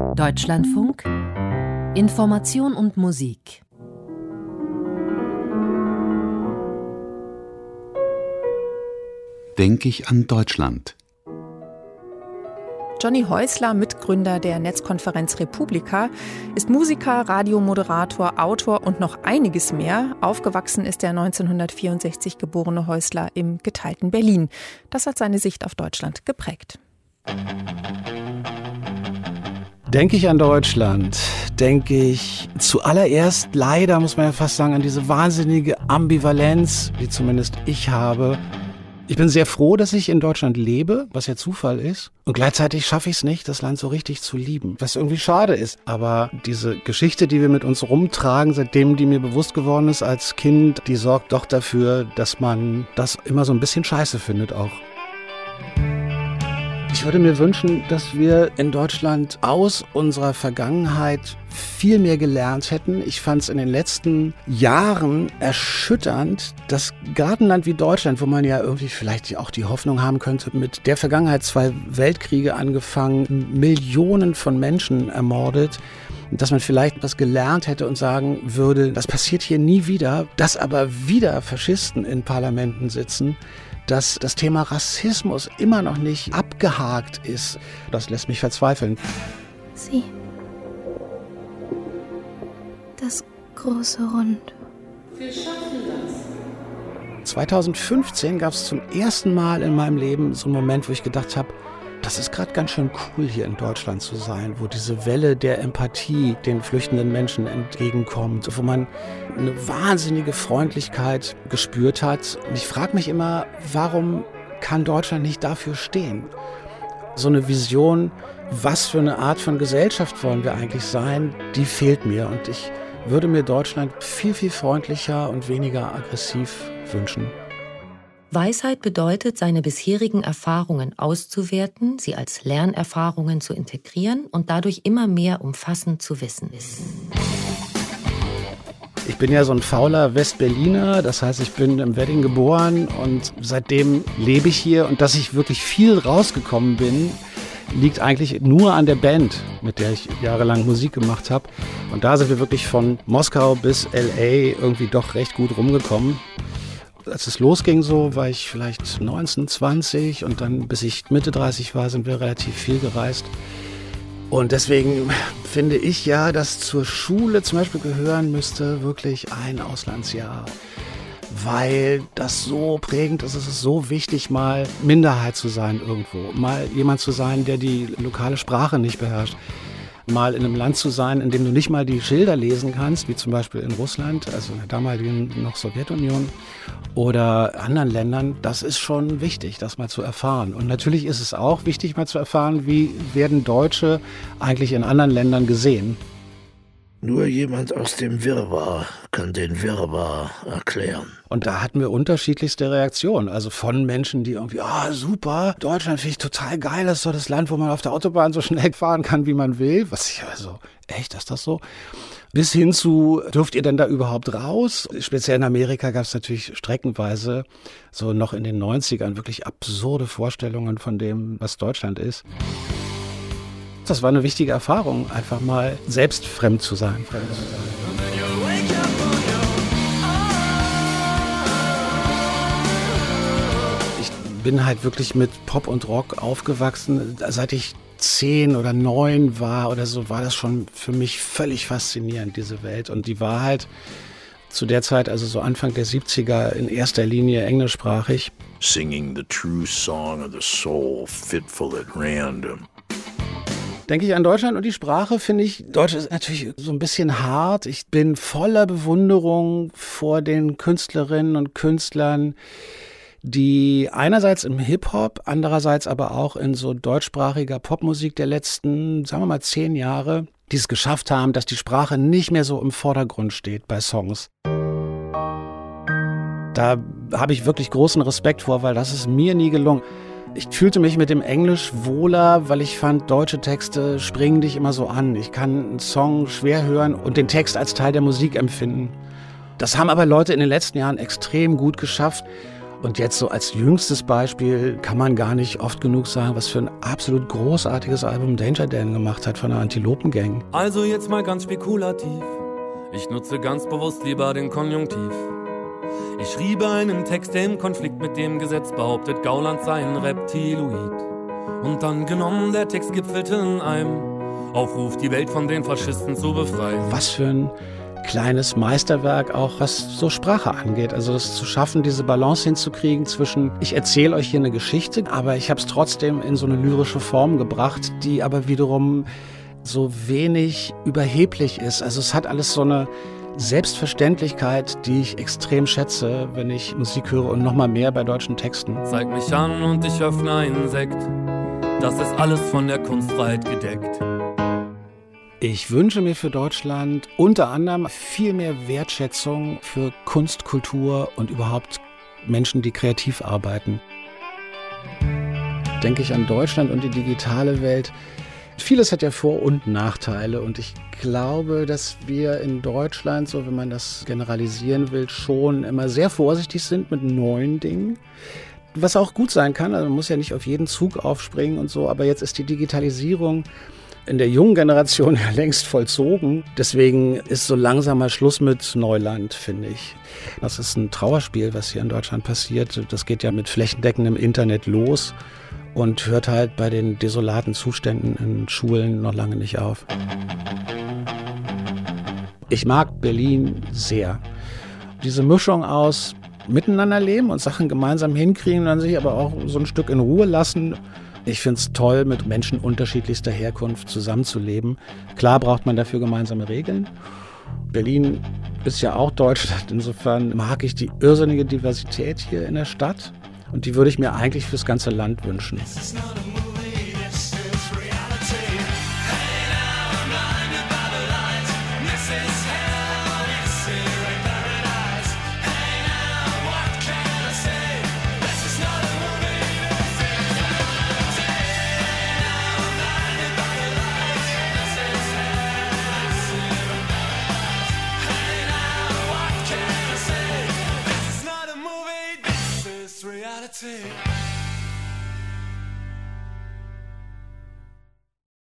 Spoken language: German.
Deutschlandfunk Information und Musik Denke ich an Deutschland. Johnny Häusler, Mitgründer der Netzkonferenz Republika, ist Musiker, Radiomoderator, Autor und noch einiges mehr. Aufgewachsen ist der 1964 geborene Häusler im geteilten Berlin. Das hat seine Sicht auf Deutschland geprägt. Denke ich an Deutschland, denke ich zuallererst leider, muss man ja fast sagen, an diese wahnsinnige Ambivalenz, die zumindest ich habe, ich bin sehr froh, dass ich in Deutschland lebe, was ja Zufall ist. Und gleichzeitig schaffe ich es nicht, das Land so richtig zu lieben, was irgendwie schade ist. Aber diese Geschichte, die wir mit uns rumtragen, seitdem die mir bewusst geworden ist als Kind, die sorgt doch dafür, dass man das immer so ein bisschen scheiße findet auch. Ich würde mir wünschen, dass wir in Deutschland aus unserer Vergangenheit viel mehr gelernt hätten. Ich fand es in den letzten Jahren erschütternd, dass gerade ein Land wie Deutschland, wo man ja irgendwie vielleicht auch die Hoffnung haben könnte, mit der Vergangenheit zwei Weltkriege angefangen, Millionen von Menschen ermordet, dass man vielleicht was gelernt hätte und sagen würde, das passiert hier nie wieder, dass aber wieder Faschisten in Parlamenten sitzen dass das Thema Rassismus immer noch nicht abgehakt ist. Das lässt mich verzweifeln. Sie. Das große Rund. Wir schaffen das. 2015 gab es zum ersten Mal in meinem Leben so einen Moment, wo ich gedacht habe, das ist gerade ganz schön cool hier in Deutschland zu sein, wo diese Welle der Empathie den flüchtenden Menschen entgegenkommt, wo man eine wahnsinnige Freundlichkeit gespürt hat. Und ich frage mich immer, warum kann Deutschland nicht dafür stehen? So eine Vision, was für eine Art von Gesellschaft wollen wir eigentlich sein, die fehlt mir. Und ich würde mir Deutschland viel, viel freundlicher und weniger aggressiv wünschen. Weisheit bedeutet, seine bisherigen Erfahrungen auszuwerten, sie als Lernerfahrungen zu integrieren und dadurch immer mehr umfassend zu wissen. Ich bin ja so ein fauler Westberliner, das heißt, ich bin im Wedding geboren und seitdem lebe ich hier und dass ich wirklich viel rausgekommen bin, liegt eigentlich nur an der Band, mit der ich jahrelang Musik gemacht habe. Und da sind wir wirklich von Moskau bis LA irgendwie doch recht gut rumgekommen als es losging so, war ich vielleicht 19, 20 und dann bis ich Mitte 30 war, sind wir relativ viel gereist. Und deswegen finde ich ja, dass zur Schule zum Beispiel gehören müsste wirklich ein Auslandsjahr. Weil das so prägend ist, es ist so wichtig, mal Minderheit zu sein irgendwo. Mal jemand zu sein, der die lokale Sprache nicht beherrscht mal in einem Land zu sein, in dem du nicht mal die Schilder lesen kannst, wie zum Beispiel in Russland, also in der damaligen noch Sowjetunion oder anderen Ländern, das ist schon wichtig, das mal zu erfahren. Und natürlich ist es auch wichtig, mal zu erfahren, wie werden Deutsche eigentlich in anderen Ländern gesehen. Nur jemand aus dem Wirrwarr kann den Wirrwarr erklären. Und da hatten wir unterschiedlichste Reaktionen. Also von Menschen, die irgendwie, ah, oh, super, Deutschland finde ich total geil, das ist so das Land, wo man auf der Autobahn so schnell fahren kann, wie man will. Was ich also, echt, ist das so? Bis hin zu, dürft ihr denn da überhaupt raus? Speziell in Amerika gab es natürlich streckenweise, so noch in den 90ern, wirklich absurde Vorstellungen von dem, was Deutschland ist. Das war eine wichtige Erfahrung, einfach mal selbst fremd zu sein. Fremd zu sein. Ich bin halt wirklich mit Pop und Rock aufgewachsen. Seit ich zehn oder neun war oder so, war das schon für mich völlig faszinierend, diese Welt. Und die war halt zu der Zeit, also so Anfang der 70er, in erster Linie englischsprachig. Singing the true song of the soul, fitful at random denke ich an Deutschland und die Sprache finde ich, Deutsch ist natürlich so ein bisschen hart. Ich bin voller Bewunderung vor den Künstlerinnen und Künstlern, die einerseits im Hip-Hop, andererseits aber auch in so deutschsprachiger Popmusik der letzten, sagen wir mal, zehn Jahre, die es geschafft haben, dass die Sprache nicht mehr so im Vordergrund steht bei Songs. Da habe ich wirklich großen Respekt vor, weil das ist mir nie gelungen. Ich fühlte mich mit dem Englisch wohler, weil ich fand, deutsche Texte springen dich immer so an. Ich kann einen Song schwer hören und den Text als Teil der Musik empfinden. Das haben aber Leute in den letzten Jahren extrem gut geschafft. Und jetzt so als jüngstes Beispiel kann man gar nicht oft genug sagen, was für ein absolut großartiges Album Danger Dan gemacht hat von der Antilopengang. Also jetzt mal ganz spekulativ. Ich nutze ganz bewusst lieber den Konjunktiv. Ich schriebe einen Text, der im Konflikt mit dem Gesetz behauptet, Gauland sei ein Reptiloid. Und dann genommen, der Text gipfelte in einem Aufruf, die Welt von den Faschisten zu befreien. Was für ein kleines Meisterwerk auch, was so Sprache angeht. Also das zu schaffen, diese Balance hinzukriegen zwischen, ich erzähle euch hier eine Geschichte, aber ich habe es trotzdem in so eine lyrische Form gebracht, die aber wiederum so wenig überheblich ist. Also es hat alles so eine Selbstverständlichkeit, die ich extrem schätze, wenn ich Musik höre und nochmal mehr bei deutschen Texten. Zeig mich an und ich öffne einen Sekt. Das ist alles von der Kunstfreiheit gedeckt. Ich wünsche mir für Deutschland unter anderem viel mehr Wertschätzung für Kunst, Kultur und überhaupt Menschen, die kreativ arbeiten. Denke ich an Deutschland und die digitale Welt. Vieles hat ja Vor- und Nachteile und ich glaube, dass wir in Deutschland, so wenn man das generalisieren will, schon immer sehr vorsichtig sind mit neuen Dingen. Was auch gut sein kann, also man muss ja nicht auf jeden Zug aufspringen und so, aber jetzt ist die Digitalisierung in der jungen Generation ja längst vollzogen. Deswegen ist so langsam mal Schluss mit Neuland, finde ich. Das ist ein Trauerspiel, was hier in Deutschland passiert. Das geht ja mit flächendeckendem Internet los und hört halt bei den desolaten Zuständen in Schulen noch lange nicht auf. Ich mag Berlin sehr. Diese Mischung aus miteinander leben und Sachen gemeinsam hinkriegen, dann sich aber auch so ein Stück in Ruhe lassen ich finde es toll, mit Menschen unterschiedlichster Herkunft zusammenzuleben. Klar braucht man dafür gemeinsame Regeln. Berlin ist ja auch Deutschland. Insofern mag ich die irrsinnige Diversität hier in der Stadt. Und die würde ich mir eigentlich fürs ganze Land wünschen.